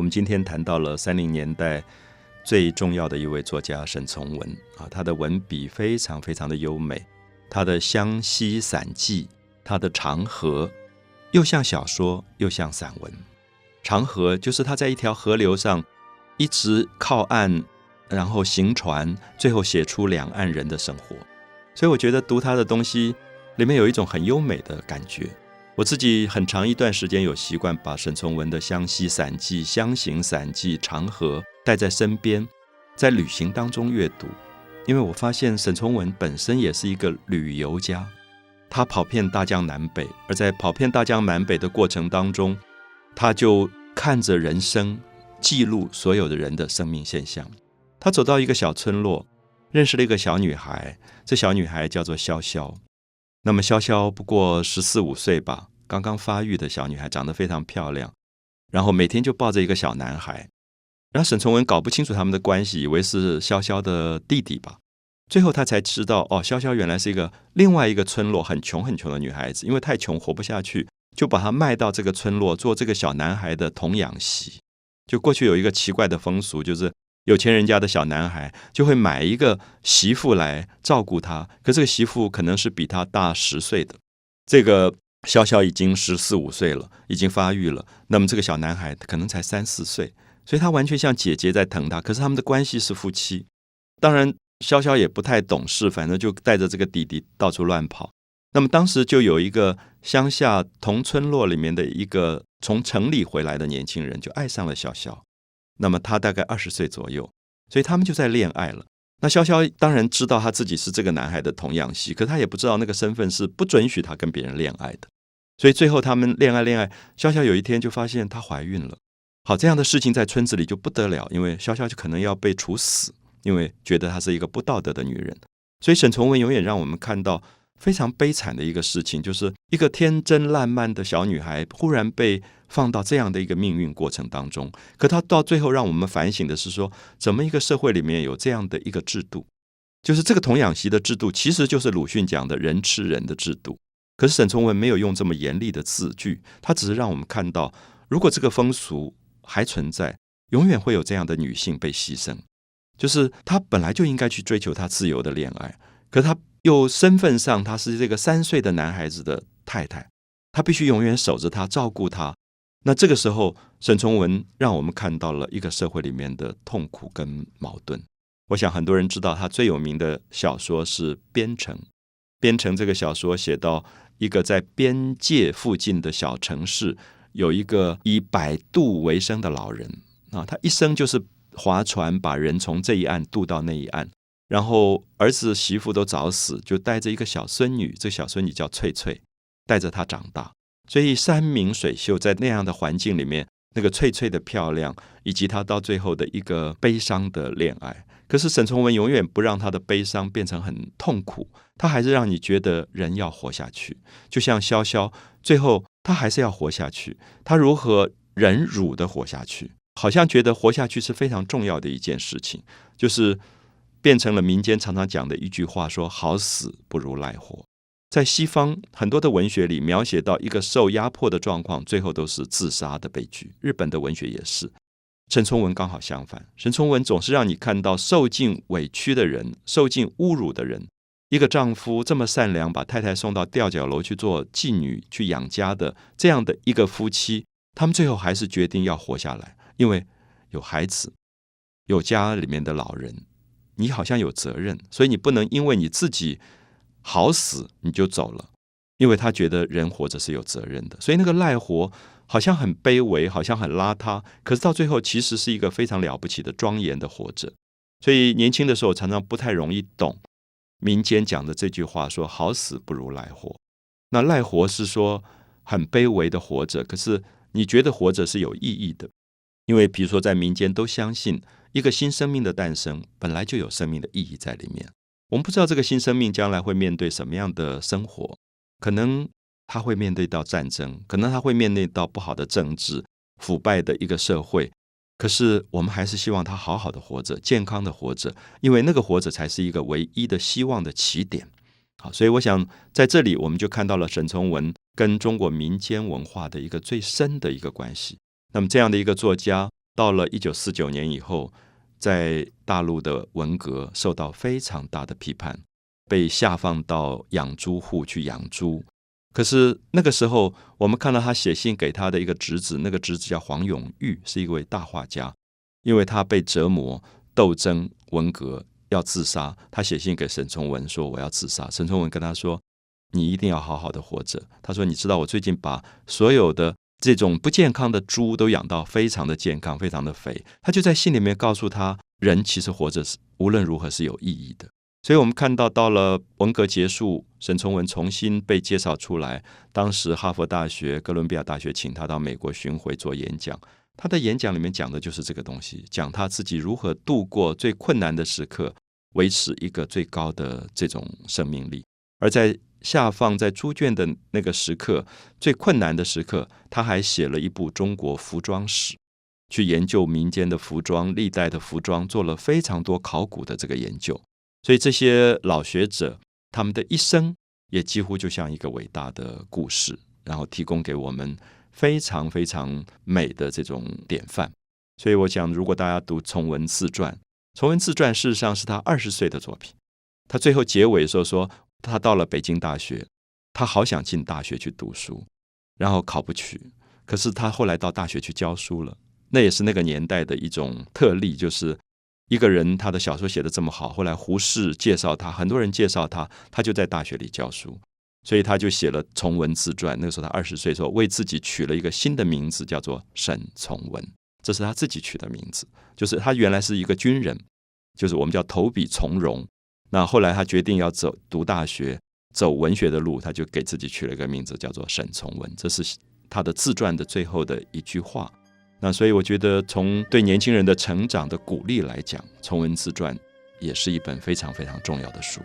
我们今天谈到了三零年代最重要的一位作家沈从文啊，他的文笔非常非常的优美，他的《湘西散记》，他的《长河》，又像小说又像散文。《长河》就是他在一条河流上一直靠岸，然后行船，最后写出两岸人的生活。所以我觉得读他的东西里面有一种很优美的感觉。我自己很长一段时间有习惯把沈从文的《湘西散记》《湘行散记》《长河》带在身边，在旅行当中阅读，因为我发现沈从文本身也是一个旅游家，他跑遍大江南北，而在跑遍大江南北的过程当中，他就看着人生，记录所有的人的生命现象。他走到一个小村落，认识了一个小女孩，这小女孩叫做潇潇。那么潇潇不过十四五岁吧。刚刚发育的小女孩长得非常漂亮，然后每天就抱着一个小男孩。然后沈从文搞不清楚他们的关系，以为是潇潇的弟弟吧。最后他才知道，哦，潇潇原来是一个另外一个村落很穷很穷的女孩子，因为太穷活不下去，就把她卖到这个村落做这个小男孩的童养媳。就过去有一个奇怪的风俗，就是有钱人家的小男孩就会买一个媳妇来照顾他，可这个媳妇可能是比他大十岁的，这个。潇潇已经十四五岁了，已经发育了。那么这个小男孩可能才三四岁，所以他完全像姐姐在疼他。可是他们的关系是夫妻。当然，潇潇也不太懂事，反正就带着这个弟弟到处乱跑。那么当时就有一个乡下同村落里面的一个从城里回来的年轻人，就爱上了潇潇。那么他大概二十岁左右，所以他们就在恋爱了。那潇潇当然知道他自己是这个男孩的童养媳，可他也不知道那个身份是不准许他跟别人恋爱的。所以最后他们恋爱恋爱，潇潇有一天就发现她怀孕了。好，这样的事情在村子里就不得了，因为潇潇就可能要被处死，因为觉得她是一个不道德的女人。所以沈从文永远让我们看到非常悲惨的一个事情，就是一个天真烂漫的小女孩忽然被放到这样的一个命运过程当中。可他到最后让我们反省的是说，怎么一个社会里面有这样的一个制度，就是这个童养媳的制度，其实就是鲁迅讲的人吃人的制度。可是沈从文没有用这么严厉的字句，他只是让我们看到，如果这个风俗还存在，永远会有这样的女性被牺牲。就是她本来就应该去追求她自由的恋爱，可她又身份上她是这个三岁的男孩子的太太，她必须永远守着他，照顾他。那这个时候，沈从文让我们看到了一个社会里面的痛苦跟矛盾。我想很多人知道，他最有名的小说是《边城》，《边城》这个小说写到。一个在边界附近的小城市，有一个以摆渡为生的老人啊，他一生就是划船把人从这一岸渡到那一岸，然后儿子媳妇都早死，就带着一个小孙女，这小孙女叫翠翠，带着她长大。所以山明水秀，在那样的环境里面，那个翠翠的漂亮，以及她到最后的一个悲伤的恋爱。可是沈从文永远不让他的悲伤变成很痛苦，他还是让你觉得人要活下去。就像潇潇，最后他还是要活下去。他如何忍辱的活下去？好像觉得活下去是非常重要的一件事情，就是变成了民间常常讲的一句话：说好死不如赖活。在西方很多的文学里，描写到一个受压迫的状况，最后都是自杀的悲剧。日本的文学也是。沈从文刚好相反，沈从文总是让你看到受尽委屈的人、受尽侮辱的人。一个丈夫这么善良，把太太送到吊脚楼去做妓女、去养家的这样的一个夫妻，他们最后还是决定要活下来，因为有孩子、有家里面的老人，你好像有责任，所以你不能因为你自己好死你就走了，因为他觉得人活着是有责任的，所以那个赖活。好像很卑微，好像很邋遢，可是到最后其实是一个非常了不起的庄严的活着。所以年轻的时候常常不太容易懂民间讲的这句话，说“好死不如赖活”。那赖活是说很卑微的活着，可是你觉得活着是有意义的，因为比如说在民间都相信一个新生命的诞生本来就有生命的意义在里面。我们不知道这个新生命将来会面对什么样的生活，可能。他会面对到战争，可能他会面对到不好的政治、腐败的一个社会。可是我们还是希望他好好的活着，健康的活着，因为那个活着才是一个唯一的希望的起点。好，所以我想在这里，我们就看到了沈从文跟中国民间文化的一个最深的一个关系。那么这样的一个作家，到了一九四九年以后，在大陆的文革受到非常大的批判，被下放到养猪户去养猪。可是那个时候，我们看到他写信给他的一个侄子，那个侄子叫黄永玉，是一位大画家，因为他被折磨、斗争、文革要自杀，他写信给沈从文说：“我要自杀。”沈从文跟他说：“你一定要好好的活着。”他说：“你知道我最近把所有的这种不健康的猪都养到非常的健康、非常的肥。”他就在信里面告诉他，人其实活着是无论如何是有意义的。所以我们看到，到了文革结束，沈从文重新被介绍出来。当时哈佛大学、哥伦比亚大学请他到美国巡回做演讲。他的演讲里面讲的就是这个东西，讲他自己如何度过最困难的时刻，维持一个最高的这种生命力。而在下放在猪圈的那个时刻，最困难的时刻，他还写了一部中国服装史，去研究民间的服装、历代的服装，做了非常多考古的这个研究。所以这些老学者，他们的一生也几乎就像一个伟大的故事，然后提供给我们非常非常美的这种典范。所以我想，如果大家读崇文自传，崇文自传事实上是他二十岁的作品。他最后结尾的时候说，他到了北京大学，他好想进大学去读书，然后考不去。可是他后来到大学去教书了，那也是那个年代的一种特例，就是。一个人，他的小说写的这么好，后来胡适介绍他，很多人介绍他，他就在大学里教书，所以他就写了《从文自传》。那个时候他二十岁，时候为自己取了一个新的名字，叫做沈从文，这是他自己取的名字。就是他原来是一个军人，就是我们叫投笔从戎。那后来他决定要走读大学，走文学的路，他就给自己取了一个名字，叫做沈从文。这是他的自传的最后的一句话。那所以我觉得，从对年轻人的成长的鼓励来讲，《从文自传》也是一本非常非常重要的书。